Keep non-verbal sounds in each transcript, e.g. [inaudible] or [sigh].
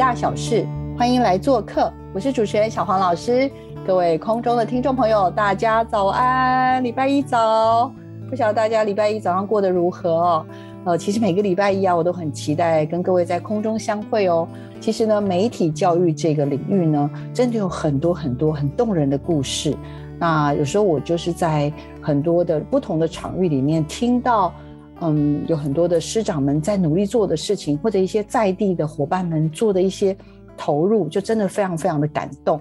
大小事，欢迎来做客。我是主持人小黄老师，各位空中的听众朋友，大家早安！礼拜一早，不晓得大家礼拜一早上过得如何哦？呃，其实每个礼拜一啊，我都很期待跟各位在空中相会哦。其实呢，媒体教育这个领域呢，真的有很多很多很动人的故事。那有时候我就是在很多的不同的场域里面听到。嗯，有很多的师长们在努力做的事情，或者一些在地的伙伴们做的一些投入，就真的非常非常的感动。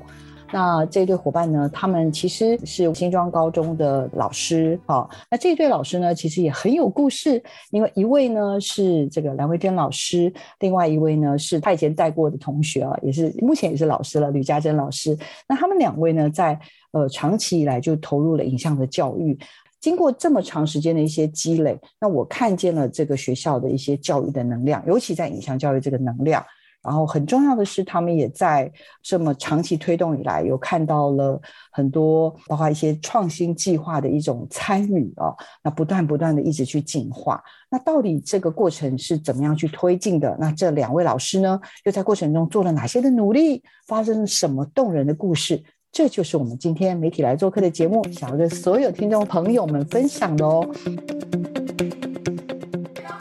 那这对伙伴呢，他们其实是新庄高中的老师啊。那这对老师呢，其实也很有故事，因为一位呢是这个蓝慧珍老师，另外一位呢是他以前带过的同学啊，也是目前也是老师了，吕家珍老师。那他们两位呢，在呃长期以来就投入了影像的教育。经过这么长时间的一些积累，那我看见了这个学校的一些教育的能量，尤其在影像教育这个能量。然后很重要的是，他们也在这么长期推动以来，有看到了很多，包括一些创新计划的一种参与啊。那不断不断的一直去进化。那到底这个过程是怎么样去推进的？那这两位老师呢，又在过程中做了哪些的努力？发生了什么动人的故事？这就是我们今天媒体来做客的节目，想要跟所有听众朋友们分享的哦。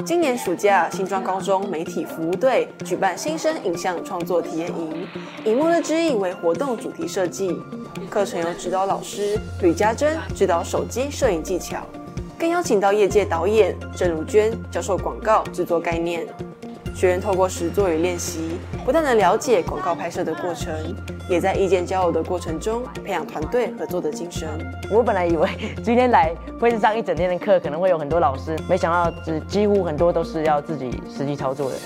今年暑假，新庄高中媒体服务队举办新生影像创作体验营，以末日之翼为活动主题设计。课程由指导老师吕家珍指导手机摄影技巧，更邀请到业界导演郑如娟教授广告制作概念。学员透过实作与练习，不但能了解广告拍摄的过程，也在意见交流的过程中培养团队合作的精神。我本来以为今天来会是上一整天的课，可能会有很多老师，没想到只几乎很多都是要自己实际操作的。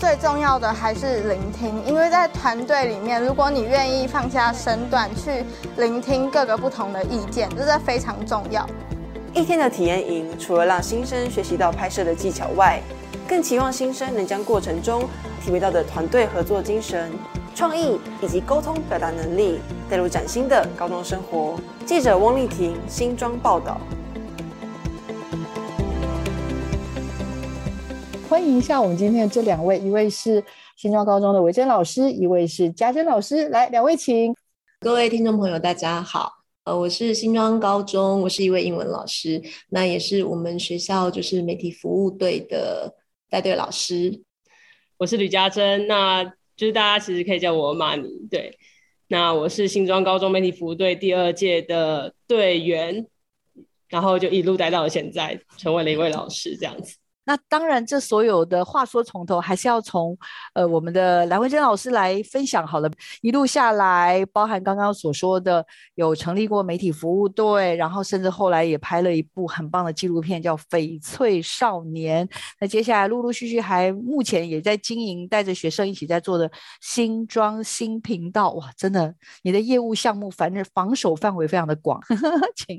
最重要的还是聆听，因为在团队里面，如果你愿意放下身段去聆听各个不同的意见，这是非常重要。一天的体验营，除了让新生学习到拍摄的技巧外，更期望新生能将过程中体会到的团队合作精神、创意以及沟通表达能力带入崭新的高中生活。记者翁丽婷新庄报道。欢迎一下我们今天的这两位，一位是新庄高中的维珍老师，一位是嘉珍老师。来，两位请。各位听众朋友，大家好。呃，我是新庄高中，我是一位英文老师，那也是我们学校就是媒体服务队的。带队老师，我是吕家珍，那就是大家其实可以叫我马尼。对，那我是新庄高中媒体服务队第二届的队员，然后就一路待到了现在，成为了一位老师这样子。那当然，这所有的话说从头，还是要从呃我们的蓝慧珍老师来分享好了。一路下来，包含刚刚所说的，有成立过媒体服务队，然后甚至后来也拍了一部很棒的纪录片，叫《翡翠少年》。那接下来陆陆续续还目前也在经营，带着学生一起在做的新装新频道。哇，真的，你的业务项目反正防守范围非常的广，[laughs] 请。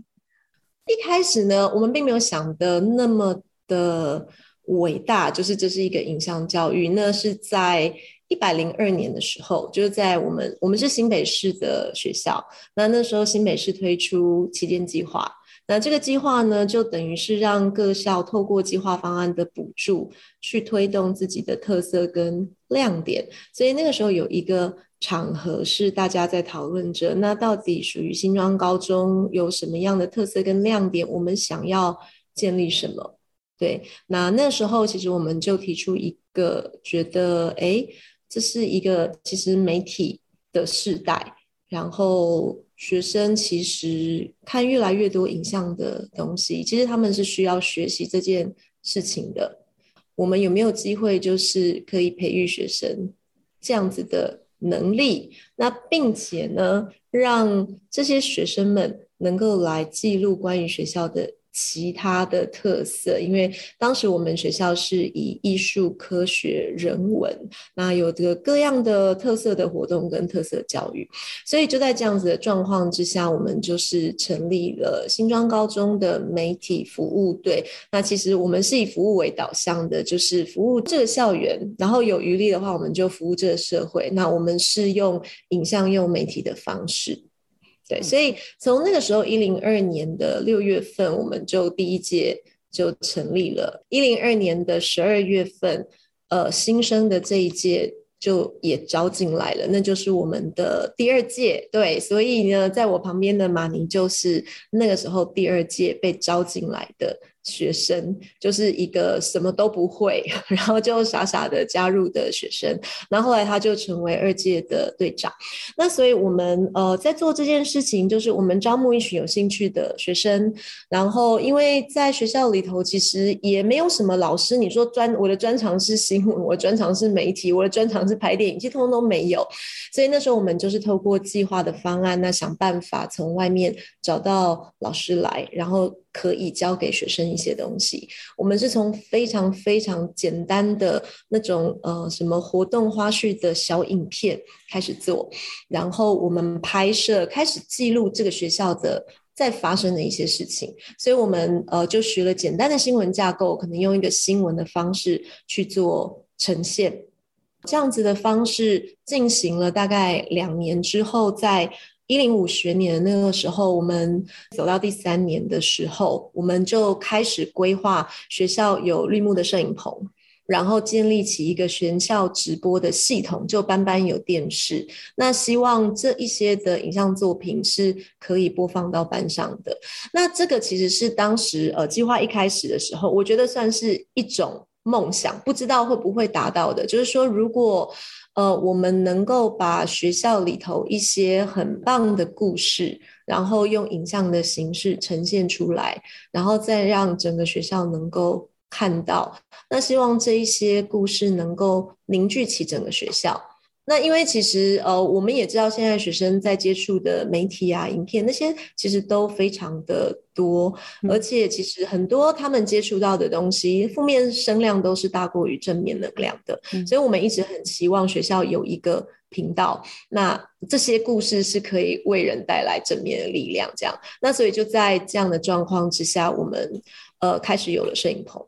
一开始呢，我们并没有想的那么。的伟大就是这是一个影像教育，那是在一百零二年的时候，就是在我们我们是新北市的学校，那那时候新北市推出旗舰计划，那这个计划呢，就等于是让各校透过计划方案的补助，去推动自己的特色跟亮点，所以那个时候有一个场合是大家在讨论着，那到底属于新庄高中有什么样的特色跟亮点，我们想要建立什么？对，那那时候其实我们就提出一个，觉得哎，这是一个其实媒体的世代，然后学生其实看越来越多影像的东西，其实他们是需要学习这件事情的。我们有没有机会，就是可以培育学生这样子的能力？那并且呢，让这些学生们能够来记录关于学校的。其他的特色，因为当时我们学校是以艺术、科学、人文，那有这个各样的特色的活动跟特色教育，所以就在这样子的状况之下，我们就是成立了新庄高中的媒体服务队。那其实我们是以服务为导向的，就是服务这个校园，然后有余力的话，我们就服务这个社会。那我们是用影像、用媒体的方式。对，所以从那个时候，一零二年的六月份，我们就第一届就成立了。一零二年的十二月份，呃，新生的这一届就也招进来了，那就是我们的第二届。对，所以呢，在我旁边的马宁就是那个时候第二届被招进来的。学生就是一个什么都不会，然后就傻傻的加入的学生，那后后来他就成为二届的队长。那所以我们呃在做这件事情，就是我们招募一群有兴趣的学生，然后因为在学校里头其实也没有什么老师，你说专我的专长是新闻，我的专长是媒体，我的专长是拍电影，其实通通都没有。所以那时候我们就是透过计划的方案，那想办法从外面找到老师来，然后。可以教给学生一些东西。我们是从非常非常简单的那种呃什么活动花絮的小影片开始做，然后我们拍摄开始记录这个学校的在发生的一些事情。所以我们呃就学了简单的新闻架构，可能用一个新闻的方式去做呈现，这样子的方式进行了大概两年之后，在。一零五学年那个时候，我们走到第三年的时候，我们就开始规划学校有绿幕的摄影棚，然后建立起一个全校直播的系统，就班班有电视。那希望这一些的影像作品是可以播放到班上的。那这个其实是当时呃计划一开始的时候，我觉得算是一种梦想，不知道会不会达到的。就是说，如果呃，我们能够把学校里头一些很棒的故事，然后用影像的形式呈现出来，然后再让整个学校能够看到。那希望这一些故事能够凝聚起整个学校。那因为其实呃，我们也知道现在学生在接触的媒体啊、影片那些，其实都非常的多，而且其实很多他们接触到的东西，负面声量都是大过于正面能量的。所以我们一直很希望学校有一个频道，那这些故事是可以为人带来正面的力量。这样，那所以就在这样的状况之下，我们呃开始有了摄影棚。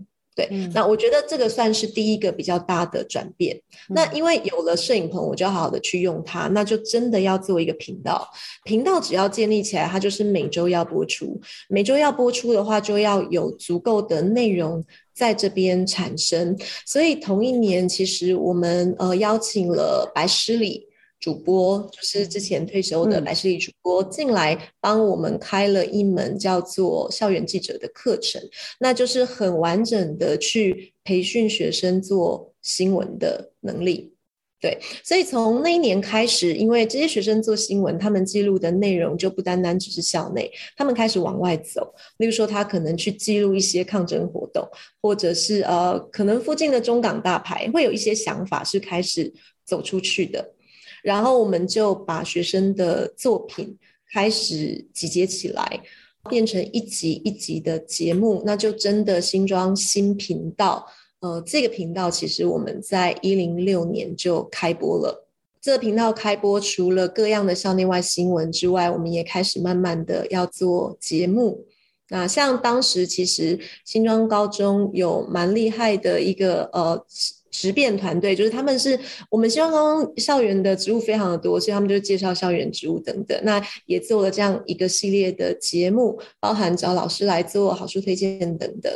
对，那我觉得这个算是第一个比较大的转变。那因为有了摄影棚，我就要好好的去用它，那就真的要做一个频道。频道只要建立起来，它就是每周要播出。每周要播出的话，就要有足够的内容在这边产生。所以同一年，其实我们呃邀请了白诗礼。主播就是之前退休的白世丽主播进来帮我们开了一门叫做校园记者的课程，那就是很完整的去培训学生做新闻的能力。对，所以从那一年开始，因为这些学生做新闻，他们记录的内容就不单单只是校内，他们开始往外走。例如说，他可能去记录一些抗争活动，或者是呃，可能附近的中港大牌会有一些想法是开始走出去的。然后我们就把学生的作品开始集结起来，变成一集一集的节目，那就真的新装新频道。呃，这个频道其实我们在一零六年就开播了。这个频道开播，除了各样的校内外新闻之外，我们也开始慢慢的要做节目。那像当时其实新庄高中有蛮厉害的一个呃。直变团队就是他们是我们希望刚刚校园的植物非常的多，所以他们就介绍校园植物等等。那也做了这样一个系列的节目，包含找老师来做好书推荐等等。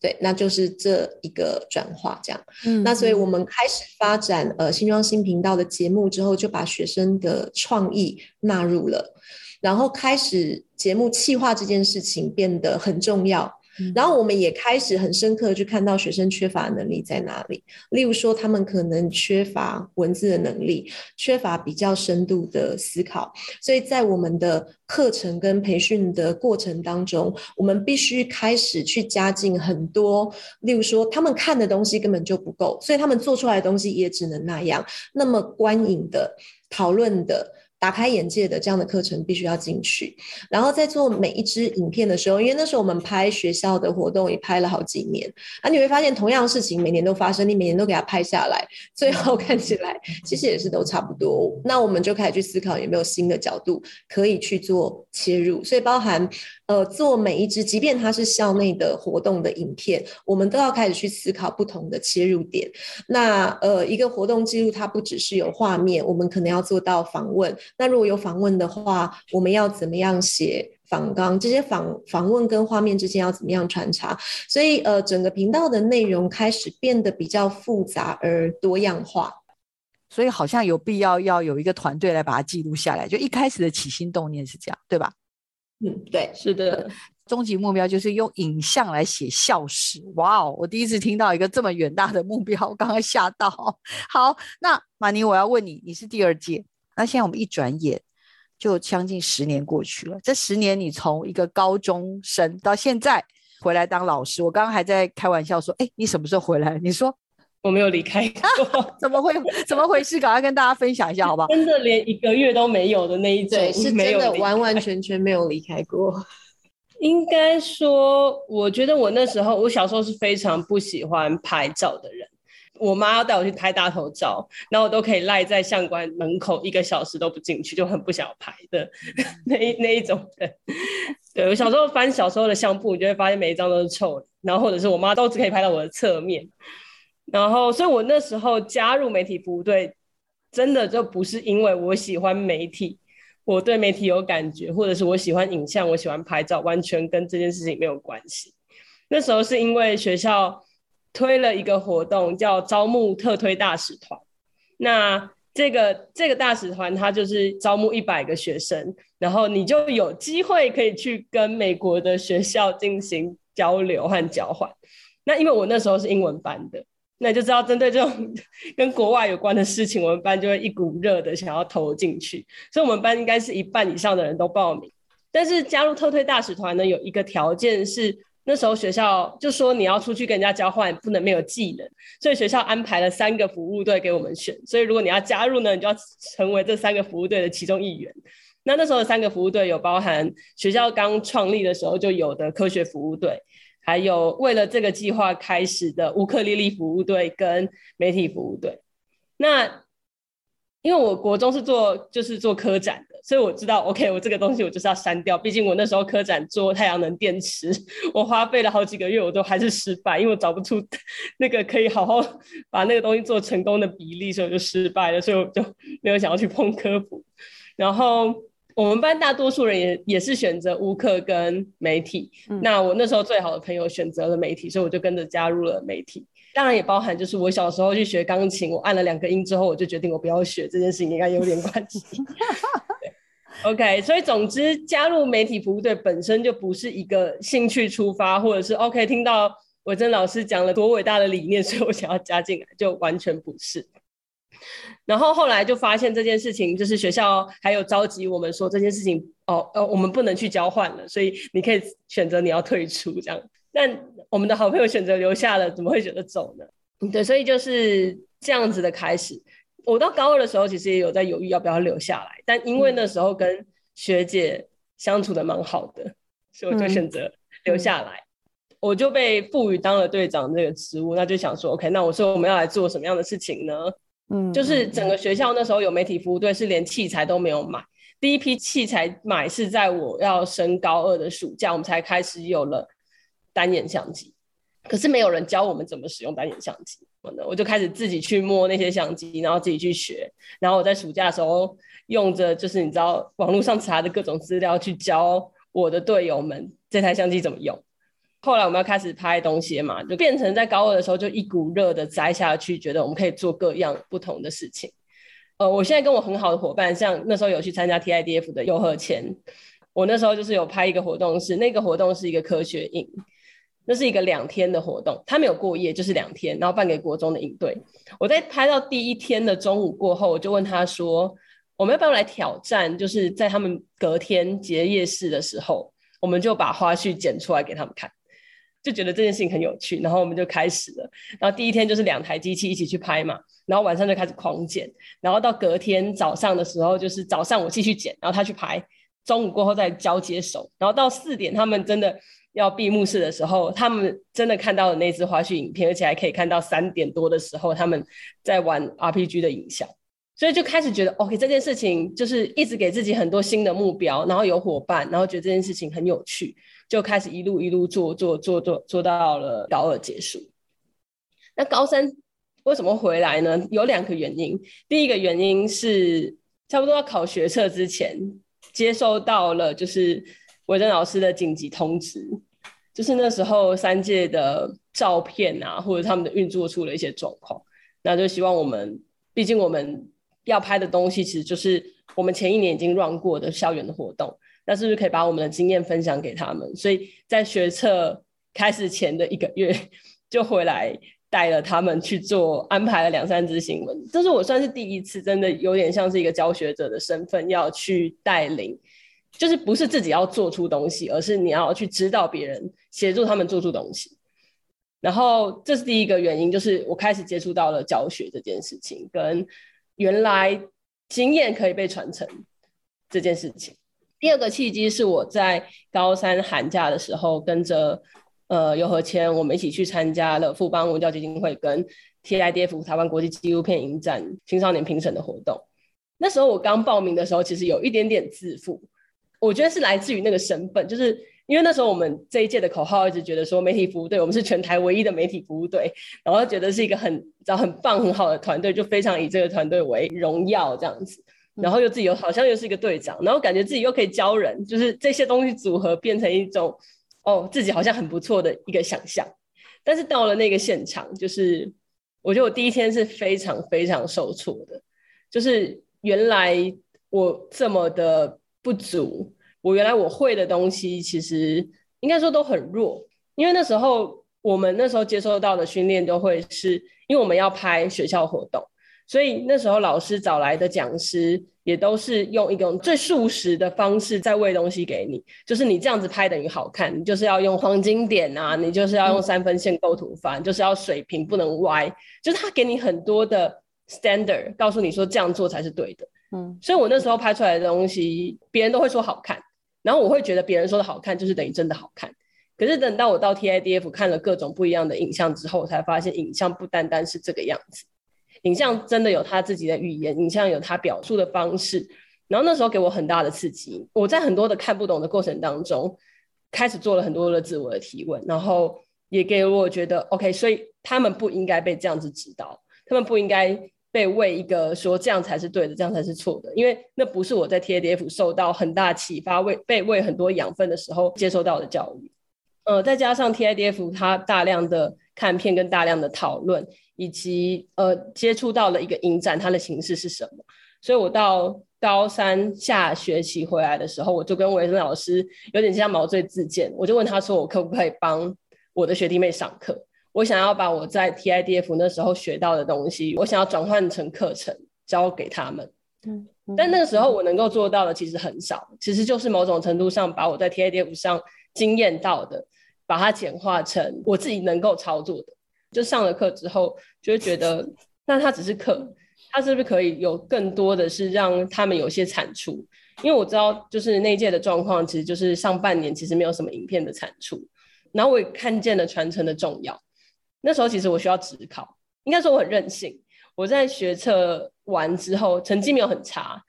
对，那就是这一个转化这样。嗯，那所以我们开始发展呃新庄新频道的节目之后，就把学生的创意纳入了，然后开始节目企划这件事情变得很重要。然后我们也开始很深刻去看到学生缺乏的能力在哪里，例如说他们可能缺乏文字的能力，缺乏比较深度的思考，所以在我们的课程跟培训的过程当中，我们必须开始去加进很多，例如说他们看的东西根本就不够，所以他们做出来的东西也只能那样。那么观影的、讨论的。打开眼界的这样的课程必须要进去。然后在做每一支影片的时候，因为那时候我们拍学校的活动也拍了好几年，啊，你会发现同样的事情每年都发生，你每年都给它拍下来，最后看起来其实也是都差不多。那我们就开始去思考有没有新的角度可以去做切入，所以包含呃做每一支，即便它是校内的活动的影片，我们都要开始去思考不同的切入点。那呃一个活动记录，它不只是有画面，我们可能要做到访问。那如果有访问的话，我们要怎么样写访纲？这些访访问跟画面之间要怎么样穿插？所以呃整个频道的内容开始变得比较复杂而多样化。所以好像有必要要有一个团队来把它记录下来。就一开始的起心动念是这样，对吧？嗯，对，是的。终极目标就是用影像来写校史。哇哦，我第一次听到一个这么远大的目标，我刚刚吓到。好，那马尼，我要问你，你是第二届，那现在我们一转眼就将近十年过去了。这十年，你从一个高中生到现在回来当老师，我刚刚还在开玩笑说，哎，你什么时候回来？你说我没有离开 [laughs] 过，[laughs] 怎么会？怎么回事？赶快跟大家分享一下，好不好？真的连一个月都没有的那一种，对，是真的完完全全没有离开过。[laughs] 应该说，我觉得我那时候，我小时候是非常不喜欢拍照的人。我妈要带我去拍大头照，然后我都可以赖在相馆门口一个小时都不进去，就很不想拍的那那一种人。对我小时候翻小时候的相簿，你就会发现每一张都是臭的，然后或者是我妈都只可以拍到我的侧面。然后，所以我那时候加入媒体服务队，真的就不是因为我喜欢媒体。我对媒体有感觉，或者是我喜欢影像，我喜欢拍照，完全跟这件事情没有关系。那时候是因为学校推了一个活动，叫招募特推大使团。那这个这个大使团，它就是招募一百个学生，然后你就有机会可以去跟美国的学校进行交流和交换。那因为我那时候是英文班的。那就知道，针对这种 [laughs] 跟国外有关的事情，我们班就会一股热的想要投进去。所以，我们班应该是一半以上的人都报名。但是，加入特推大使团呢，有一个条件是，那时候学校就说你要出去跟人家交换，不能没有技能。所以，学校安排了三个服务队给我们选。所以，如果你要加入呢，你就要成为这三个服务队的其中一员。那那时候的三个服务队有包含学校刚创立的时候就有的科学服务队。还有为了这个计划开始的乌克丽丽服务队跟媒体服务队，那因为我国中是做就是做科展的，所以我知道 OK，我这个东西我就是要删掉。毕竟我那时候科展做太阳能电池，[laughs] 我花费了好几个月，我都还是失败，因为我找不出那个可以好好把那个东西做成功的比例，所以我就失败了，所以我就没有想要去碰科普，然后。我们班大多数人也也是选择乌克跟媒体。那我那时候最好的朋友选择了媒体，所以我就跟着加入了媒体。当然也包含就是我小时候去学钢琴，我按了两个音之后，我就决定我不要学这件事情，应该有点关系。[laughs] OK，所以总之加入媒体服务队本身就不是一个兴趣出发，或者是 OK 听到伟珍老师讲了多伟大的理念，所以我想要加进来，就完全不是。然后后来就发现这件事情，就是学校还有召集我们说这件事情，哦，呃，我们不能去交换了，所以你可以选择你要退出这样。但我们的好朋友选择留下了，怎么会选择走呢？对，所以就是这样子的开始。我到高二的时候，其实也有在犹豫要不要留下来，但因为那时候跟学姐相处的蛮好的，所以我就选择留下来。我就被赋予当了队长这个职务，那就想说，OK，那我说我们要来做什么样的事情呢？嗯，就是整个学校那时候有媒体服务队，是连器材都没有买。第一批器材买是在我要升高二的暑假，我们才开始有了单眼相机。可是没有人教我们怎么使用单眼相机，我就开始自己去摸那些相机，然后自己去学。然后我在暑假的时候用着，就是你知道网络上查的各种资料去教我的队友们这台相机怎么用。后来我们要开始拍东西嘛，就变成在高二的时候就一股热的栽下去，觉得我们可以做各样不同的事情。呃，我现在跟我很好的伙伴，像那时候有去参加 TIDF 的游和前，我那时候就是有拍一个活动，是那个活动是一个科学营，那是一个两天的活动，他没有过夜，就是两天，然后办给国中的营队。我在拍到第一天的中午过后，我就问他说，我们要不要来挑战？就是在他们隔天结业式的时候，我们就把花絮剪出来给他们看。就觉得这件事情很有趣，然后我们就开始了。然后第一天就是两台机器一起去拍嘛，然后晚上就开始狂剪，然后到隔天早上的时候，就是早上我继续剪，然后他去拍，中午过后再交接手，然后到四点他们真的要闭幕式的时候，他们真的看到了那支花絮影片，而且还可以看到三点多的时候他们在玩 RPG 的影像。所以就开始觉得，OK，这件事情就是一直给自己很多新的目标，然后有伙伴，然后觉得这件事情很有趣，就开始一路一路做做做做做到了高二结束。那高三为什么回来呢？有两个原因。第一个原因是差不多要考学测之前，接收到了就是韦珍老师的紧急通知，就是那时候三届的照片啊，或者他们的运作出了一些状况，那就希望我们，毕竟我们。要拍的东西其实就是我们前一年已经 run 过的校园的活动，那是不是可以把我们的经验分享给他们？所以在学测开始前的一个月，就回来带了他们去做安排了两三支新闻。这是我算是第一次，真的有点像是一个教学者的身份要去带领，就是不是自己要做出东西，而是你要去指导别人，协助他们做出东西。然后这是第一个原因，就是我开始接触到了教学这件事情跟。原来经验可以被传承这件事情。第二个契机是我在高三寒假的时候，跟着呃尤和谦，我们一起去参加了富邦文教基金会跟 TIDF 台湾国际纪录片影展青少年评审的活动。那时候我刚报名的时候，其实有一点点自负，我觉得是来自于那个身份，就是。因为那时候我们这一届的口号一直觉得说媒体服务队，我们是全台唯一的媒体服务队，然后觉得是一个很知很棒很好的团队，就非常以这个团队为荣耀这样子，然后又自己又好像又是一个队长，然后感觉自己又可以教人，就是这些东西组合变成一种哦自己好像很不错的一个想象，但是到了那个现场，就是我觉得我第一天是非常非常受挫的，就是原来我这么的不足。我原来我会的东西，其实应该说都很弱，因为那时候我们那时候接收到的训练都会是，因为我们要拍学校活动，所以那时候老师找来的讲师也都是用一种最速食的方式在喂东西给你，就是你这样子拍等于好看，你就是要用黄金点啊，你就是要用三分线构图法，就是要水平不能歪，就是他给你很多的 standard，告诉你说这样做才是对的，嗯，所以我那时候拍出来的东西，别人都会说好看。然后我会觉得别人说的好看，就是等于真的好看。可是等到我到 TIDF 看了各种不一样的影像之后，才发现影像不单单是这个样子，影像真的有他自己的语言，影像有他表述的方式。然后那时候给我很大的刺激，我在很多的看不懂的过程当中，开始做了很多的自我的提问，然后也给我觉得 OK，所以他们不应该被这样子指导，他们不应该。被喂一个说这样才是对的，这样才是错的，因为那不是我在 TADF 受到很大启发、喂被喂很多养分的时候接受到的教育。呃，再加上 TIDF 它大量的看片跟大量的讨论，以及呃接触到了一个影展，它的形式是什么？所以我到高三下学期回来的时候，我就跟维生老师有点像毛遂自荐，我就问他说，我可不可以帮我的学弟妹上课？我想要把我在 TIDF 那时候学到的东西，我想要转换成课程教给他们。嗯，但那个时候我能够做到的其实很少，其实就是某种程度上把我在 TIDF 上经验到的，把它简化成我自己能够操作的。就上了课之后，就会觉得，那它只是课，它是不是可以有更多的是让他们有些产出？因为我知道，就是那届的状况，其实就是上半年其实没有什么影片的产出，然后我也看见了传承的重要。那时候其实我需要职考，应该说我很任性。我在学测完之后成绩没有很差，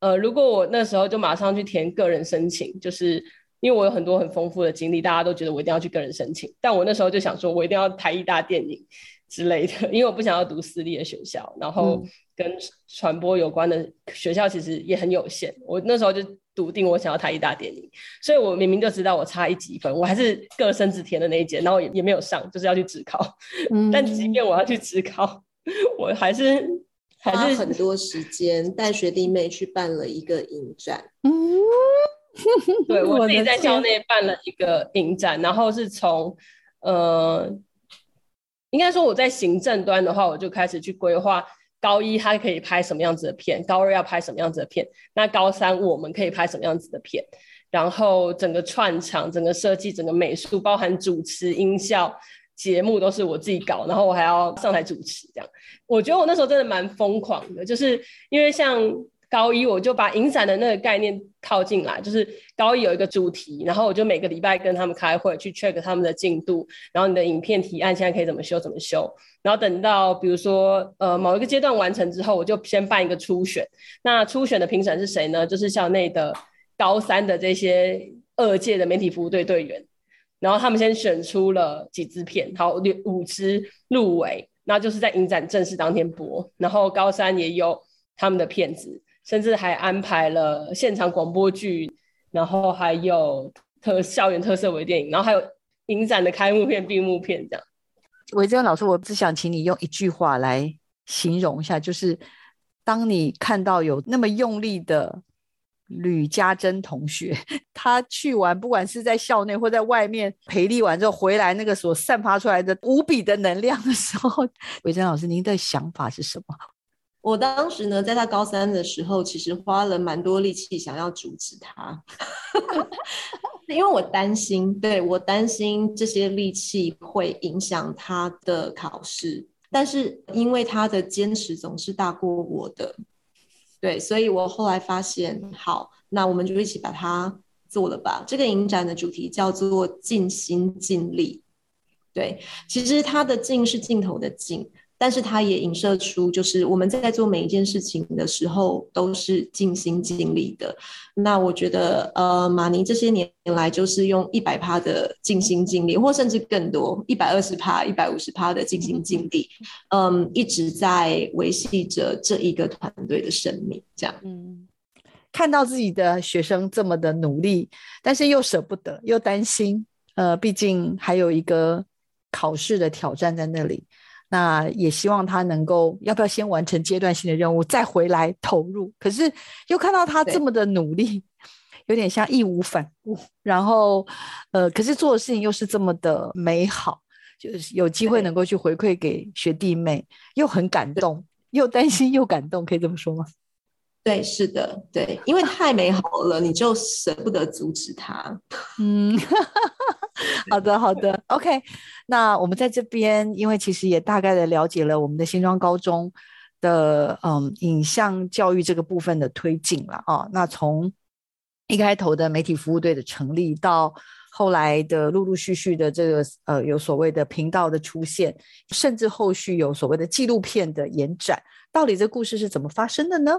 呃，如果我那时候就马上去填个人申请，就是因为我有很多很丰富的经历，大家都觉得我一定要去个人申请。但我那时候就想说，我一定要台艺大电影之类的，因为我不想要读私立的学校，然后跟传播有关的学校其实也很有限。我那时候就。笃定我想要台艺大电影，所以我明明就知道我差一几分，我还是各生子填的那一节，然后也也没有上，就是要去职考。但即便我要去职考，我还是还是很多时间带学弟妹去办了一个影展。嗯，[laughs] 对我自己在校内办了一个影展，然后是从呃，应该说我在行政端的话，我就开始去规划。高一他可以拍什么样子的片？高二要拍什么样子的片？那高三我们可以拍什么样子的片？然后整个串场、整个设计、整个美术，包含主持、音效、节目都是我自己搞，然后我还要上台主持，这样。我觉得我那时候真的蛮疯狂的，就是因为像。高一我就把影展的那个概念套进来，就是高一有一个主题，然后我就每个礼拜跟他们开会去 check 他们的进度，然后你的影片提案现在可以怎么修怎么修，然后等到比如说呃某一个阶段完成之后，我就先办一个初选，那初选的评审是谁呢？就是校内的高三的这些二届的媒体服务队队员，然后他们先选出了几支片，好六五支入围，那就是在影展正式当天播，然后高三也有他们的片子。甚至还安排了现场广播剧，然后还有特校园特色微电影，然后还有影展的开幕片、闭幕片这样。韦正老师，我只想请你用一句话来形容一下，就是当你看到有那么用力的吕家珍同学，[laughs] 他去完不管是在校内或在外面培力完之后回来，那个所散发出来的无比的能量的时候，[laughs] 韦正老师，您的想法是什么？我当时呢，在他高三的时候，其实花了蛮多力气想要阻止他，[laughs] 因为我担心，对我担心这些力气会影响他的考试。但是因为他的坚持总是大过我的，对，所以我后来发现，好，那我们就一起把它做了吧。这个影展的主题叫做“尽心尽力”，对，其实它的“尽”是镜头的“尽”。但是它也影射出，就是我们在做每一件事情的时候，都是尽心尽力的。那我觉得，呃，马尼这些年来就是用一百趴的尽心尽力，或甚至更多，一百二十趴、一百五十趴的尽心尽力，[laughs] 嗯，一直在维系着这一个团队的生命。这样，嗯，看到自己的学生这么的努力，但是又舍不得，又担心，呃，毕竟还有一个考试的挑战在那里。那也希望他能够，要不要先完成阶段性的任务，再回来投入？可是又看到他这么的努力，有点像义无反顾。然后，呃，可是做的事情又是这么的美好，就是有机会能够去回馈给学弟妹，又很感动，又担心又感动，可以这么说吗？对，是的，对，因为太美好了，你就舍不得阻止他。嗯，[laughs] [laughs] 好的，好的，OK。那我们在这边，因为其实也大概的了解了我们的新庄高中的嗯影像教育这个部分的推进了啊。那从一开头的媒体服务队的成立，到后来的陆陆续续的这个呃有所谓的频道的出现，甚至后续有所谓的纪录片的延展，到底这故事是怎么发生的呢？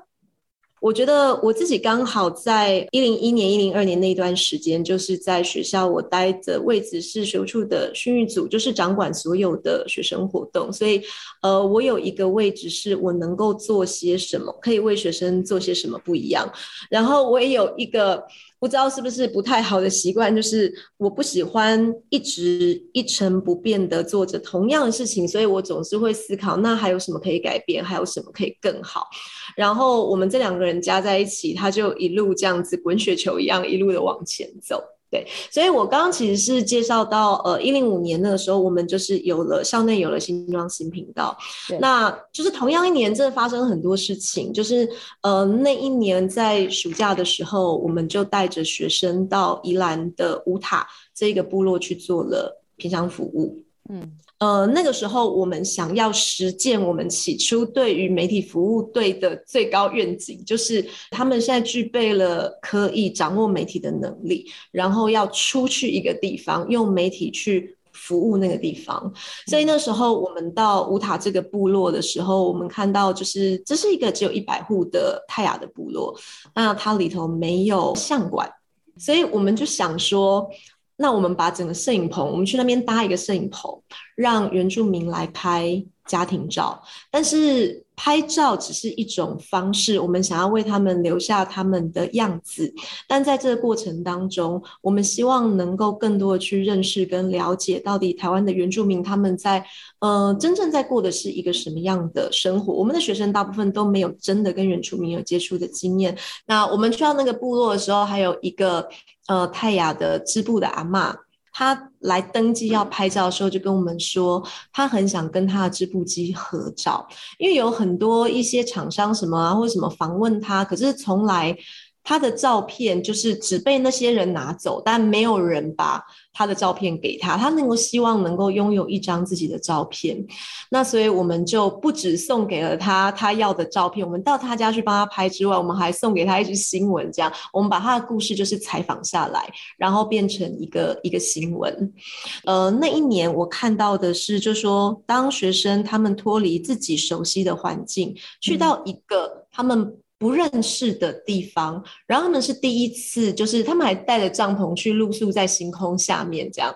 我觉得我自己刚好在一零一年、一零二年那段时间，就是在学校我待的位置是学务处的训育组，就是掌管所有的学生活动，所以呃，我有一个位置是我能够做些什么，可以为学生做些什么不一样，然后我也有一个。不知道是不是不太好的习惯，就是我不喜欢一直一成不变的做着同样的事情，所以我总是会思考，那还有什么可以改变，还有什么可以更好。然后我们这两个人加在一起，他就一路这样子滚雪球一样，一路的往前走。对，所以我刚刚其实是介绍到，呃，一零五年那个时候，我们就是有了校内有了新装新频道，那就是同样一年，真的发生很多事情，就是呃，那一年在暑假的时候，我们就带着学生到宜兰的乌塔这个部落去做了平常服务，嗯。呃，那个时候我们想要实践我们起初对于媒体服务队的最高愿景，就是他们现在具备了可以掌握媒体的能力，然后要出去一个地方，用媒体去服务那个地方。所以那时候我们到乌塔这个部落的时候，我们看到就是这是一个只有一百户的泰雅的部落，那它里头没有相馆，所以我们就想说。那我们把整个摄影棚，我们去那边搭一个摄影棚，让原住民来拍家庭照。但是拍照只是一种方式，我们想要为他们留下他们的样子。但在这个过程当中，我们希望能够更多的去认识跟了解，到底台湾的原住民他们在呃真正在过的是一个什么样的生活。我们的学生大部分都没有真的跟原住民有接触的经验。那我们去到那个部落的时候，还有一个。呃，泰雅的织布的阿妈，他来登记要拍照的时候，就跟我们说，他很想跟他的织布机合照，因为有很多一些厂商什么啊，或者什么访问他，可是从来他的照片就是只被那些人拿走，但没有人把他的照片给他。他能够希望能够拥有一张自己的照片，那所以我们就不止送给了他他要的照片，我们到他家去帮他拍之外，我们还送给他一支新闻，这样我们把他的故事就是采访下来，然后变成一个一个新闻。呃，那一年我看到的是，就说当学生他们脱离自己熟悉的环境，去到一个他们。不认识的地方，然后他们是第一次，就是他们还带着帐篷去露宿在星空下面这样，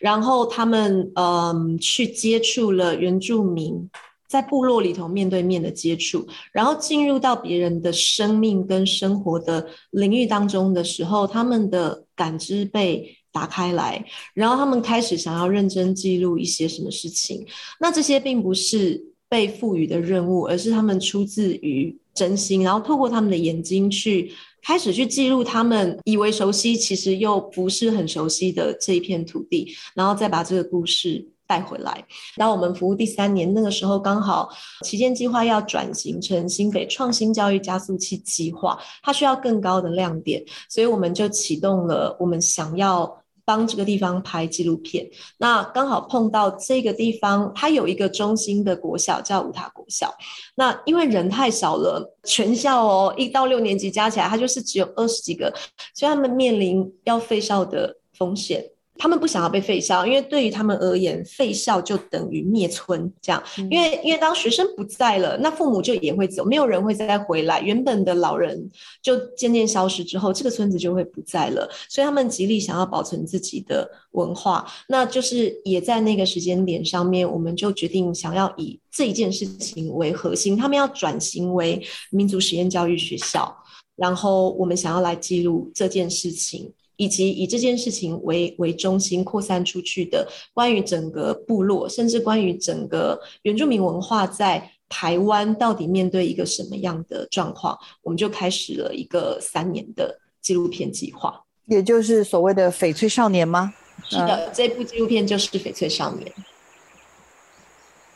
然后他们嗯去接触了原住民，在部落里头面对面的接触，然后进入到别人的生命跟生活的领域当中的时候，他们的感知被打开来，然后他们开始想要认真记录一些什么事情，那这些并不是被赋予的任务，而是他们出自于。真心，然后透过他们的眼睛去开始去记录他们以为熟悉，其实又不是很熟悉的这一片土地，然后再把这个故事带回来。然后我们服务第三年，那个时候刚好旗舰计划要转型成新北创新教育加速器计划，它需要更高的亮点，所以我们就启动了我们想要。帮这个地方拍纪录片，那刚好碰到这个地方，它有一个中心的国小叫五塔国小。那因为人太少了，全校哦一到六年级加起来，它就是只有二十几个，所以他们面临要废校的风险。他们不想要被废校，因为对于他们而言，废校就等于灭村。这样，因为因为当学生不在了，那父母就也会走，没有人会再回来。原本的老人就渐渐消失之后，这个村子就会不在了。所以他们极力想要保存自己的文化。那就是也在那个时间点上面，我们就决定想要以这一件事情为核心，他们要转型为民族实验教育学校，然后我们想要来记录这件事情。以及以这件事情为为中心扩散出去的关于整个部落，甚至关于整个原住民文化在台湾到底面对一个什么样的状况，我们就开始了一个三年的纪录片计划，也就是所谓的《翡翠少年》吗？是的，这部纪录片就是《翡翠少年》。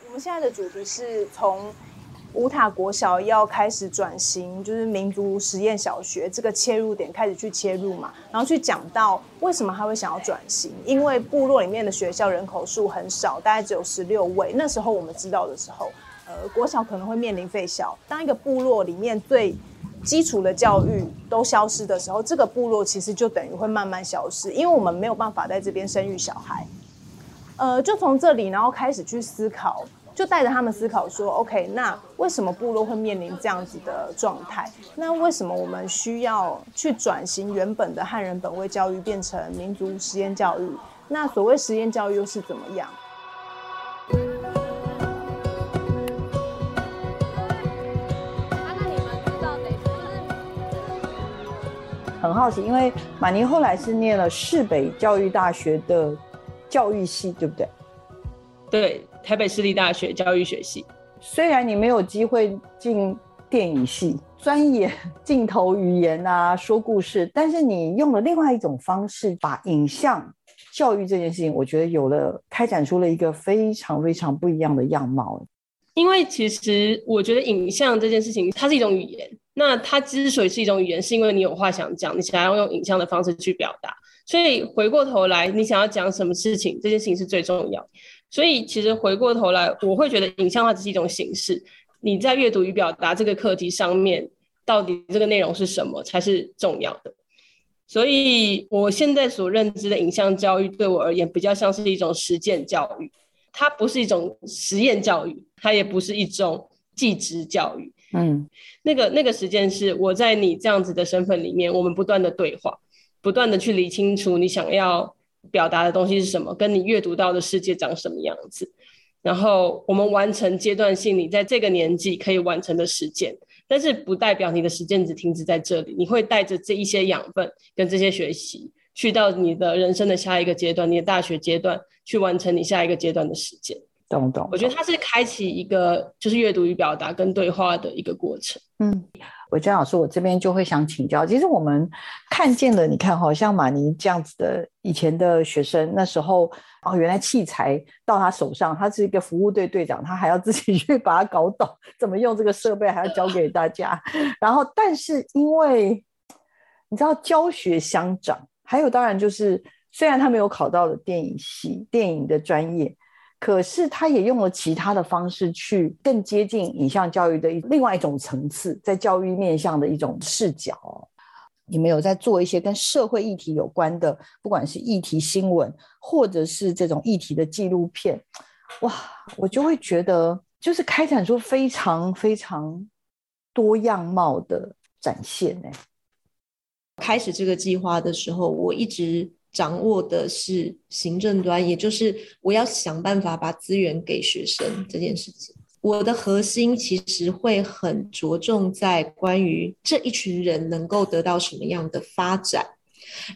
我们现在的主题是从。乌塔国小要开始转型，就是民族实验小学这个切入点开始去切入嘛，然后去讲到为什么他会想要转型，因为部落里面的学校人口数很少，大概只有十六位。那时候我们知道的时候，呃，国小可能会面临废校。当一个部落里面最基础的教育都消失的时候，这个部落其实就等于会慢慢消失，因为我们没有办法在这边生育小孩。呃，就从这里然后开始去思考。就带着他们思考说：“OK，那为什么部落会面临这样子的状态？那为什么我们需要去转型原本的汉人本位教育，变成民族实验教育？那所谓实验教育又是怎么样？”很好奇，因为马尼后来是念了市北教育大学的教育系，对不对？对。台北市立大学教育学系，虽然你没有机会进电影系，钻研镜头语言啊，说故事，但是你用了另外一种方式，把影像教育这件事情，我觉得有了开展出了一个非常非常不一样的样貌。因为其实我觉得影像这件事情，它是一种语言。那它之所以是一种语言，是因为你有话想讲，你想要用影像的方式去表达。所以回过头来，你想要讲什么事情，这件事情是最重要。所以，其实回过头来，我会觉得影像化只是一种形式。你在阅读与表达这个课题上面，到底这个内容是什么才是重要的？所以，我现在所认知的影像教育，对我而言，比较像是一种实践教育。它不是一种实验教育，它也不是一种技职教育。嗯，那个那个实践是我在你这样子的身份里面，我们不断的对话，不断的去理清楚你想要。表达的东西是什么？跟你阅读到的世界长什么样子？然后我们完成阶段性你在这个年纪可以完成的实践，但是不代表你的实践只停止在这里。你会带着这一些养分跟这些学习，去到你的人生的下一个阶段，你的大学阶段，去完成你下一个阶段的实践。懂懂？我觉得它是开启一个就是阅读与表达跟对话的一个过程。嗯。韦娟老师，我这边就会想请教，其实我们看见了，你看，好像马尼这样子的以前的学生，那时候哦，原来器材到他手上，他是一个服务队队长，他还要自己 [laughs] 去把它搞懂，怎么用这个设备，还要教给大家。然后，但是因为你知道教学相长，还有当然就是虽然他没有考到的电影系电影的专业，可是他也用了其他的方式去更接近影像教育的另外一种层次，在教育面向的一种视角。你们有在做一些跟社会议题有关的，不管是议题新闻，或者是这种议题的纪录片，哇，我就会觉得就是开展出非常非常多样貌的展现呢。开始这个计划的时候，我一直掌握的是行政端，也就是我要想办法把资源给学生这件事情。我的核心其实会很着重在关于这一群人能够得到什么样的发展。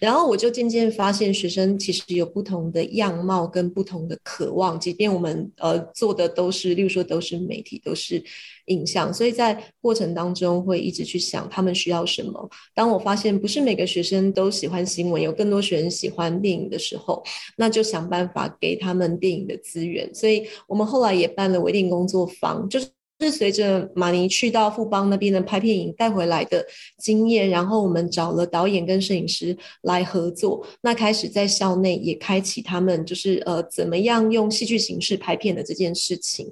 然后我就渐渐发现，学生其实有不同的样貌跟不同的渴望，即便我们呃做的都是，例如说都是媒体，都是影像，所以在过程当中会一直去想他们需要什么。当我发现不是每个学生都喜欢新闻，有更多学生喜欢电影的时候，那就想办法给他们电影的资源。所以我们后来也办了微电影工作坊，就是。是随着马尼去到富邦那边的拍片营带回来的经验，然后我们找了导演跟摄影师来合作，那开始在校内也开启他们就是呃怎么样用戏剧形式拍片的这件事情。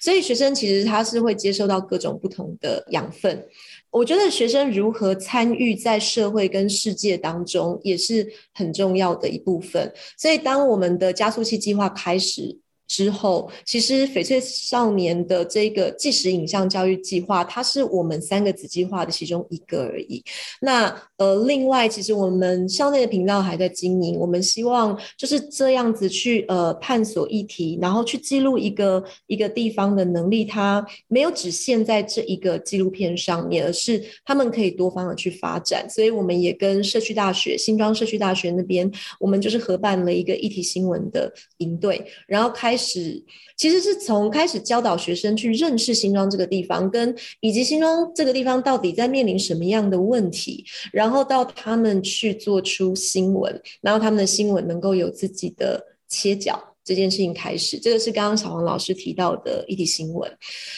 所以学生其实他是会接受到各种不同的养分。我觉得学生如何参与在社会跟世界当中也是很重要的一部分。所以当我们的加速器计划开始。之后，其实翡翠少年的这个纪实影像教育计划，它是我们三个子计划的其中一个而已。那呃，另外，其实我们校内的频道还在经营，我们希望就是这样子去呃探索议题，然后去记录一个一个地方的能力，它没有只限在这一个纪录片上面，而是他们可以多方的去发展。所以，我们也跟社区大学新庄社区大学那边，我们就是合办了一个议题新闻的营队，然后开。始其实是从开始教导学生去认识新庄这个地方，跟以及新庄这个地方到底在面临什么样的问题，然后到他们去做出新闻，然后他们的新闻能够有自己的切角这件事情开始。这个是刚刚小黄老师提到的议题新闻。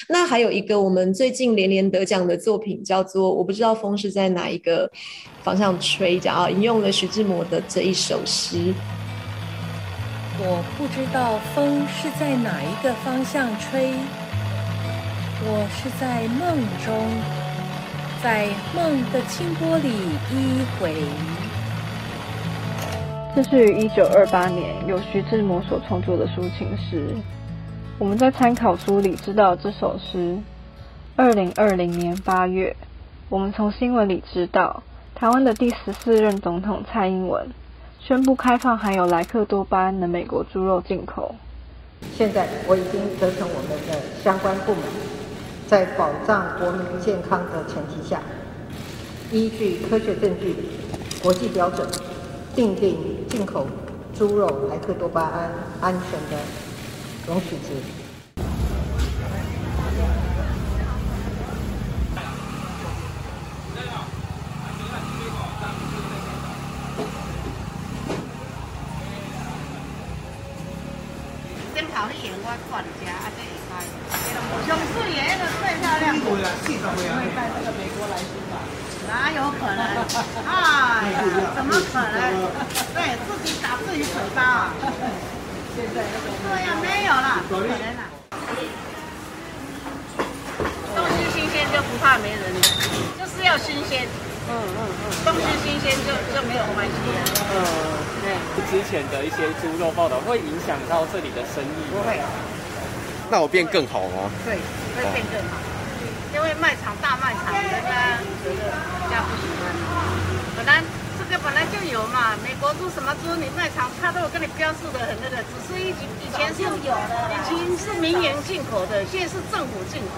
那还有一个我们最近连连得奖的作品叫做我不知道风是在哪一个方向吹，讲啊，引用了徐志摩的这一首诗。我不知道风是在哪一个方向吹，我是在梦中，在梦的清波里依回。这是于一九二八年由徐志摩所创作的抒情诗。我们在参考书里知道这首诗。二零二零年八月，我们从新闻里知道，台湾的第十四任总统蔡英文。宣布开放含有莱克多巴胺的美国猪肉进口。现在我已经责成我们的相关部门，在保障国民健康的前提下，依据科学证据、国际标准，订定进口猪肉莱克多巴胺安全的容许值。哪有可能？哎呀，怎么可能？对自己打自己嘴巴。现在对呀，没有了，不可能了。东西新鲜就不怕没人，就是要新鲜。嗯嗯嗯，东西新鲜就就没有关系了。嗯，对。之前的一些猪肉报道会影响到这里的生意？不会。那我变更好吗？对，会变更好。因为卖场大卖场，人家觉得人家不喜欢。本来这个本来就有嘛，美国猪什么猪，你卖场他都有跟你标示的很那个，只是以以前是有的，以前是民营进口的，现在是政府进口。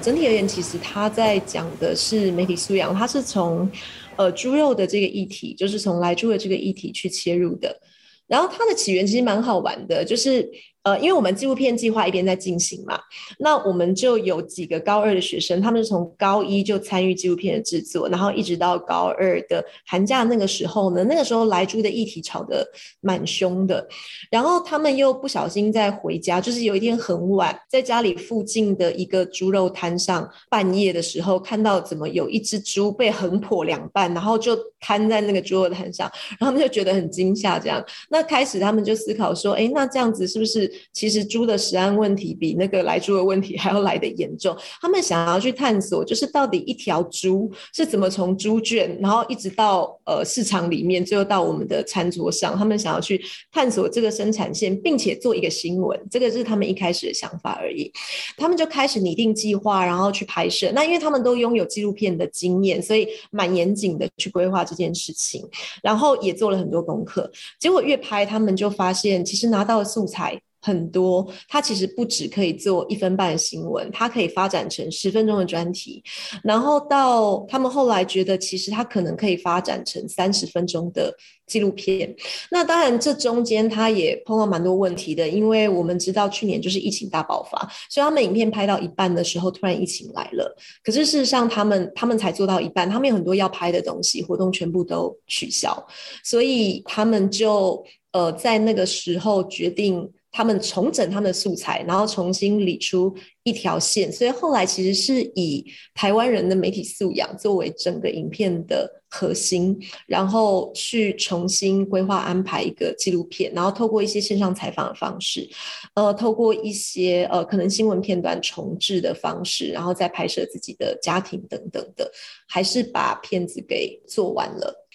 整体而言，其实他在讲的是媒体素养，他是从呃猪肉的这个议题，就是从来猪的这个议题去切入的。然后它的起源其实蛮好玩的，就是。呃，因为我们纪录片计划一边在进行嘛，那我们就有几个高二的学生，他们是从高一就参与纪录片的制作，然后一直到高二的寒假那个时候呢，那个时候来猪的议题吵得蛮凶的，然后他们又不小心在回家，就是有一天很晚，在家里附近的一个猪肉摊上，半夜的时候看到怎么有一只猪被横剖两半，然后就摊在那个猪肉摊上，然后他们就觉得很惊吓，这样，那开始他们就思考说，哎，那这样子是不是其实猪的食安问题比那个来猪的问题还要来得严重？他们想要去探索，就是到底一条猪是怎么从猪圈，然后一直到呃市场里面，最后到我们的餐桌上，他们想要去探索这个生产线，并且做一个新闻，这个是他们一开始的想法而已。他们就开始拟定计划，然后去拍摄。那因为他们都拥有纪录片的经验，所以蛮严谨的去规划这件事情，然后也做了很多功课。结果越拍，他们就发现，其实拿到的素材很多，它其实不只可以做一分半的新闻，它可以发展成十分钟的专题，然后到他们后来觉得，其实它可能可以发展成三十分钟的纪录片。那当然，这中间他也碰到蛮多问题的，因为我们知道去年就是疫情大爆发，所以他们影片拍到一半的时候，突然疫情来了。可是事实上，他们他们才做到一半，他们有很多要拍的东西，活动全部都取消，所以他们就呃在那个时候决定。他们重整他们的素材，然后重新理出一条线，所以后来其实是以台湾人的媒体素养作为整个影片的核心，然后去重新规划安排一个纪录片，然后透过一些线上采访的方式，呃，透过一些呃可能新闻片段重置的方式，然后再拍摄自己的家庭等等的，还是把片子给做完了。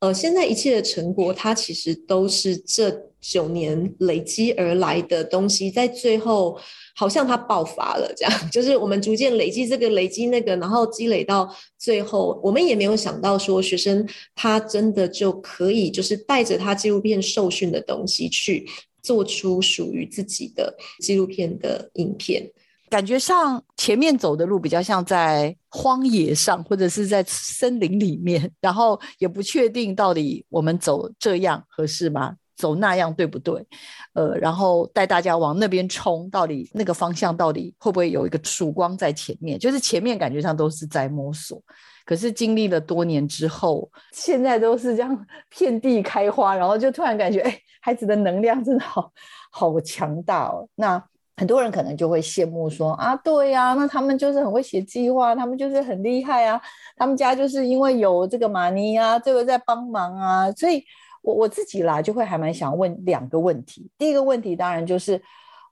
呃，现在一切的成果，它其实都是这九年累积而来的东西，在最后好像它爆发了，这样 [laughs] 就是我们逐渐累积这个、累积那个，然后积累到最后，我们也没有想到说学生他真的就可以，就是带着他纪录片受训的东西去做出属于自己的纪录片的影片。感觉上前面走的路比较像在荒野上，或者是在森林里面，然后也不确定到底我们走这样合适吗？走那样对不对？呃，然后带大家往那边冲，到底那个方向到底会不会有一个曙光在前面？就是前面感觉上都是在摸索，可是经历了多年之后，现在都是这样遍地开花，然后就突然感觉，哎，孩子的能量真的好好强大哦。那。很多人可能就会羡慕说啊，对呀，那他们就是很会写计划，他们就是很厉害啊，他们家就是因为有这个玛尼啊，这个在帮忙啊，所以我我自己啦就会还蛮想问两个问题。第一个问题当然就是，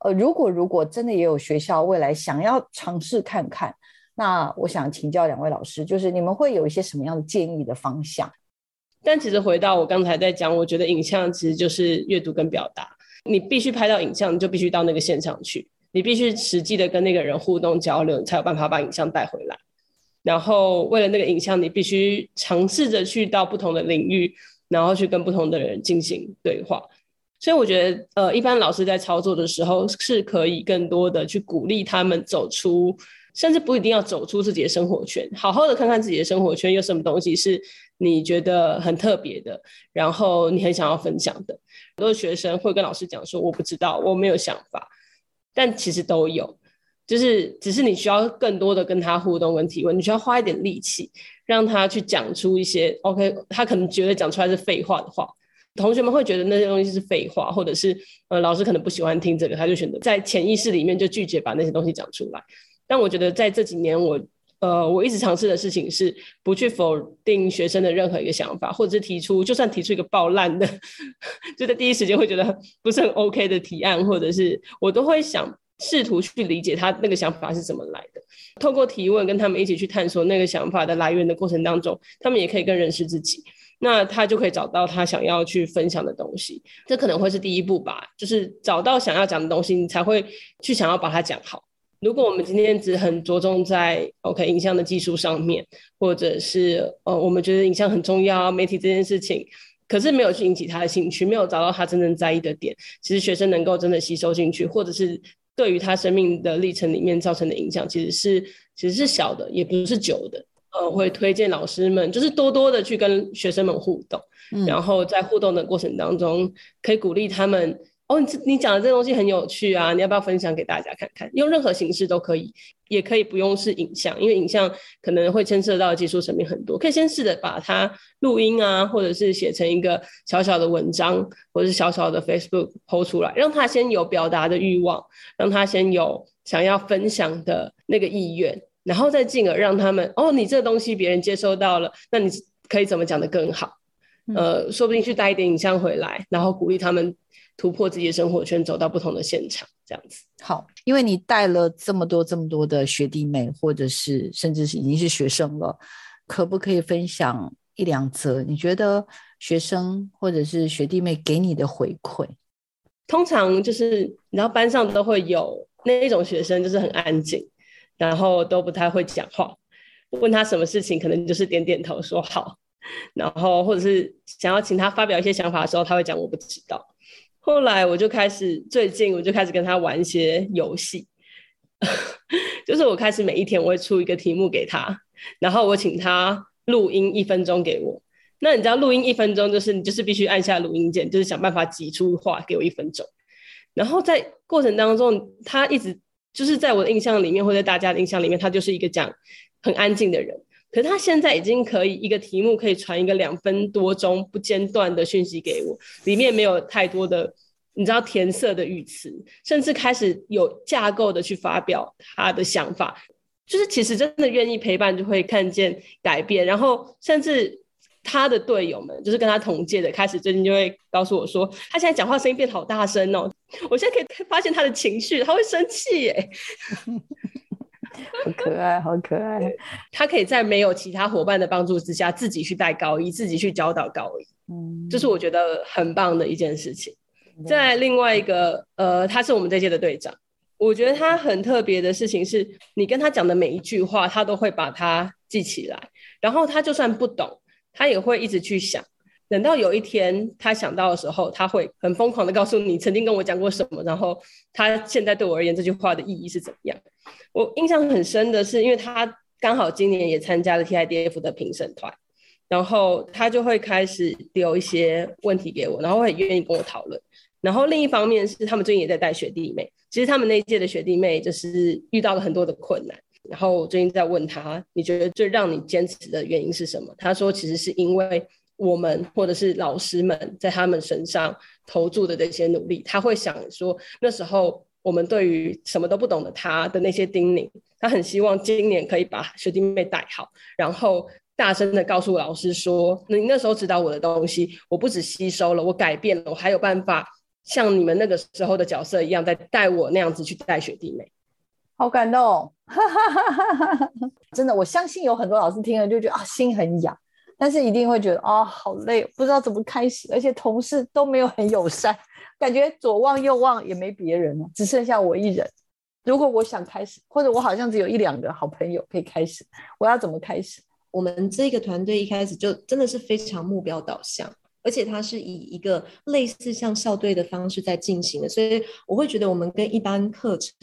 呃，如果如果真的也有学校未来想要尝试看看，那我想请教两位老师，就是你们会有一些什么样的建议的方向？但其实回到我刚才在讲，我觉得影像其实就是阅读跟表达。你必须拍到影像，你就必须到那个现场去，你必须实际的跟那个人互动交流，你才有办法把影像带回来。然后为了那个影像，你必须尝试着去到不同的领域，然后去跟不同的人进行对话。所以我觉得，呃，一般老师在操作的时候，是可以更多的去鼓励他们走出，甚至不一定要走出自己的生活圈，好好的看看自己的生活圈有什么东西是你觉得很特别的，然后你很想要分享的。很多学生会跟老师讲说：“我不知道，我没有想法。”但其实都有，就是只是你需要更多的跟他互动跟提问，你需要花一点力气让他去讲出一些 OK，他可能觉得讲出来是废话的话，同学们会觉得那些东西是废话，或者是呃老师可能不喜欢听这个，他就选择在潜意识里面就拒绝把那些东西讲出来。但我觉得在这几年我。呃，我一直尝试的事情是不去否定学生的任何一个想法，或者是提出，就算提出一个爆烂的，[laughs] 就在第一时间会觉得不是很 OK 的提案，或者是我都会想试图去理解他那个想法是怎么来的。透过提问跟他们一起去探索那个想法的来源的过程当中，他们也可以更认识自己，那他就可以找到他想要去分享的东西。这可能会是第一步吧，就是找到想要讲的东西，你才会去想要把它讲好。如果我们今天只很着重在 OK 影像的技术上面，或者是呃，我们觉得影像很重要，媒体这件事情，可是没有去引起他的兴趣，没有找到他真正在意的点，其实学生能够真的吸收进去，或者是对于他生命的历程里面造成的影响，其实是其实是小的，也不是久的。呃，会推荐老师们就是多多的去跟学生们互动，然后在互动的过程当中，可以鼓励他们。哦，你你讲的这东西很有趣啊，你要不要分享给大家看看？用任何形式都可以，也可以不用是影像，因为影像可能会牵涉到技术层面很多。可以先试着把它录音啊，或者是写成一个小小的文章，或者是小小的 Facebook PO 出来，让他先有表达的欲望，让他先有想要分享的那个意愿，然后再进而让他们哦，你这个东西别人接收到了，那你可以怎么讲的更好？呃，说不定去带一点影像回来，然后鼓励他们。突破自己的生活圈，走到不同的现场，这样子好。因为你带了这么多、这么多的学弟妹，或者是甚至是已经是学生了，可不可以分享一两则？你觉得学生或者是学弟妹给你的回馈？通常就是，你知道班上都会有那一种学生，就是很安静，然后都不太会讲话。问他什么事情，可能就是点点头说好，[laughs] 然后或者是想要请他发表一些想法的时候，他会讲我不知道。后来我就开始，最近我就开始跟他玩一些游戏，[laughs] 就是我开始每一天我会出一个题目给他，然后我请他录音一分钟给我。那你知道录音一分钟就是你就是必须按下录音键，就是想办法挤出话给我一分钟。然后在过程当中，他一直就是在我的印象里面，或者大家的印象里面，他就是一个讲很安静的人。可是他现在已经可以一个题目可以传一个两分多钟不间断的讯息给我，里面没有太多的你知道填色的语词，甚至开始有架构的去发表他的想法，就是其实真的愿意陪伴就会看见改变，然后甚至他的队友们就是跟他同届的，开始最近就会告诉我说，他现在讲话声音变好大声哦，我现在可以发现他的情绪，他会生气耶。[laughs] 好可爱，好可爱！他可以在没有其他伙伴的帮助之下，自己去带高一，自己去教导高一，嗯，这是我觉得很棒的一件事情。在另外一个，呃，他是我们这届的队长，我觉得他很特别的事情是，你跟他讲的每一句话，他都会把它记起来，然后他就算不懂，他也会一直去想。等到有一天他想到的时候，他会很疯狂的告诉你曾经跟我讲过什么，然后他现在对我而言这句话的意义是怎么样。我印象很深的是，因为他刚好今年也参加了 TIDF 的评审团，然后他就会开始丢一些问题给我，然后很愿意跟我讨论。然后另一方面是他们最近也在带学弟妹，其实他们那一届的学弟妹就是遇到了很多的困难。然后我最近在问他，你觉得最让你坚持的原因是什么？他说其实是因为。我们或者是老师们在他们身上投注的这些努力，他会想说，那时候我们对于什么都不懂的他的那些叮咛，他很希望今年可以把学弟妹带好，然后大声的告诉老师说，你那时候指导我的东西，我不止吸收了，我改变了，我还有办法像你们那个时候的角色一样，在带我那样子去带学弟妹，好感动，[laughs] 真的，我相信有很多老师听了就觉得啊，心很痒。但是一定会觉得啊，好累，不知道怎么开始，而且同事都没有很友善，感觉左望右望也没别人了，只剩下我一人。如果我想开始，或者我好像只有一两个好朋友可以开始，我要怎么开始？我们这个团队一开始就真的是非常目标导向，而且它是以一个类似像校队的方式在进行的，所以我会觉得我们跟一般课程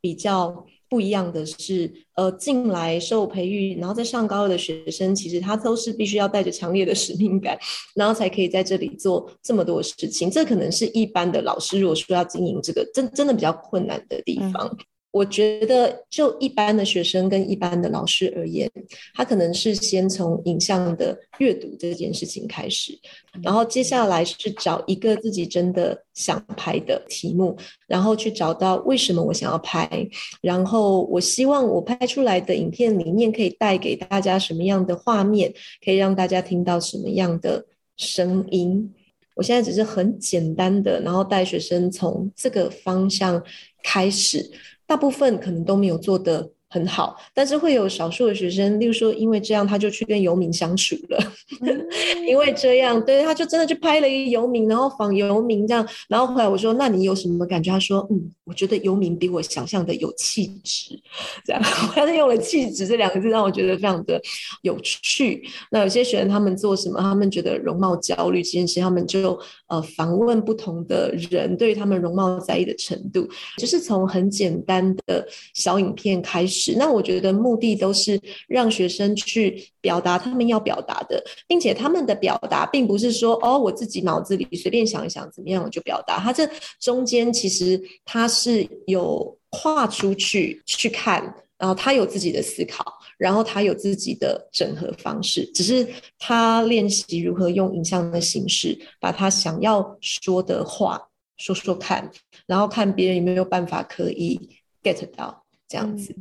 比较。不一样的是，呃，进来受培育，然后在上高二的学生，其实他都是必须要带着强烈的使命感，然后才可以在这里做这么多事情。这可能是一般的老师如果说要经营这个，真真的比较困难的地方。我觉得，就一般的学生跟一般的老师而言，他可能是先从影像的阅读这件事情开始，然后接下来是找一个自己真的想拍的题目，然后去找到为什么我想要拍，然后我希望我拍出来的影片里面可以带给大家什么样的画面，可以让大家听到什么样的声音。我现在只是很简单的，然后带学生从这个方向开始。大部分可能都没有做得很好，但是会有少数的学生，例如说，因为这样他就去跟游民相处了，[laughs] 因为这样，对，他就真的去拍了一个游民，然后访游民这样，然后后来我说，那你有什么感觉？他说，嗯，我觉得游民比我想象的有气质，这样，[laughs] 我要是用了“气质”这两个字，让我觉得非常的有趣。那有些学员他们做什么？他们觉得容貌焦虑这件事，他们就呃访问不同的人，对于他们容貌在意的程度，就是从很简单的小影片开始。那我觉得目的都是让学生去表达他们要表达的，并且他们的表达并不是说哦，我自己脑子里随便想一想怎么样我就表达，他这中间其实他是。是有跨出去去看，然后他有自己的思考，然后他有自己的整合方式，只是他练习如何用影像的形式把他想要说的话说说看，然后看别人有没有办法可以 get 到这样子。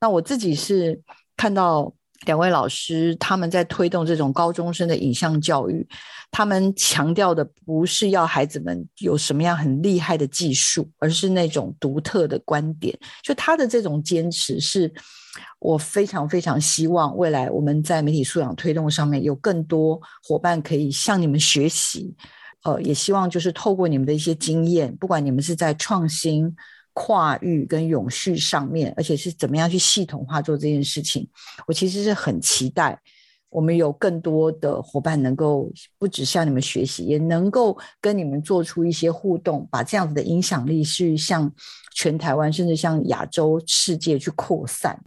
那我自己是看到。两位老师他们在推动这种高中生的影像教育，他们强调的不是要孩子们有什么样很厉害的技术，而是那种独特的观点。就他的这种坚持，是我非常非常希望未来我们在媒体素养推动上面有更多伙伴可以向你们学习。呃，也希望就是透过你们的一些经验，不管你们是在创新。跨域跟永续上面，而且是怎么样去系统化做这件事情，我其实是很期待，我们有更多的伙伴能够不止向你们学习，也能够跟你们做出一些互动，把这样子的影响力去向全台湾，甚至向亚洲世界去扩散，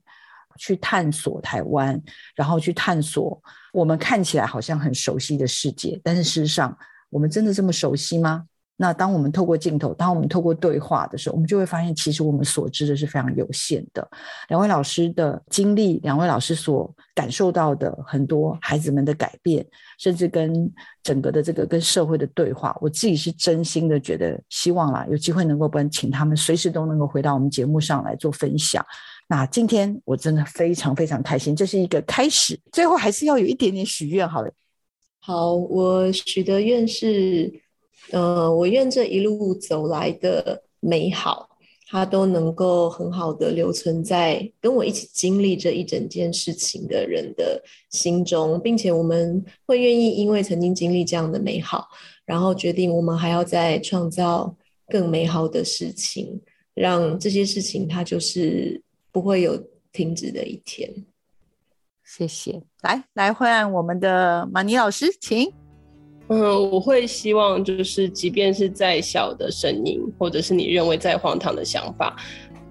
去探索台湾，然后去探索我们看起来好像很熟悉的世界，但是事实上，我们真的这么熟悉吗？那当我们透过镜头，当我们透过对话的时候，我们就会发现，其实我们所知的是非常有限的。两位老师的经历，两位老师所感受到的很多孩子们的改变，甚至跟整个的这个跟社会的对话，我自己是真心的觉得，希望啦，有机会能够跟请他们随时都能够回到我们节目上来做分享。那今天我真的非常非常开心，这是一个开始，最后还是要有一点点许愿，好了。好，我许的愿是。呃，我愿这一路走来的美好，它都能够很好的留存在跟我一起经历这一整件事情的人的心中，并且我们会愿意因为曾经经历这样的美好，然后决定我们还要再创造更美好的事情，让这些事情它就是不会有停止的一天。谢谢，来来换我们的马尼老师，请。嗯，我会希望就是，即便是再小的声音，或者是你认为再荒唐的想法，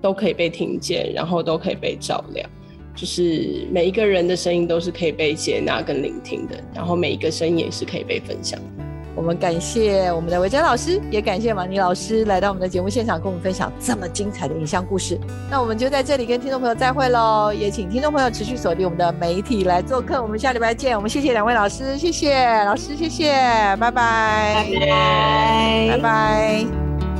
都可以被听见，然后都可以被照亮。就是每一个人的声音都是可以被接纳跟聆听的，然后每一个声音也是可以被分享。我们感谢我们的维珍老师，也感谢马尼老师来到我们的节目现场，跟我们分享这么精彩的影像故事。那我们就在这里跟听众朋友再会喽，也请听众朋友持续锁定我们的媒体来做客。我们下礼拜见。我们谢谢两位老师，谢谢老师，谢谢，拜拜，拜拜，拜拜。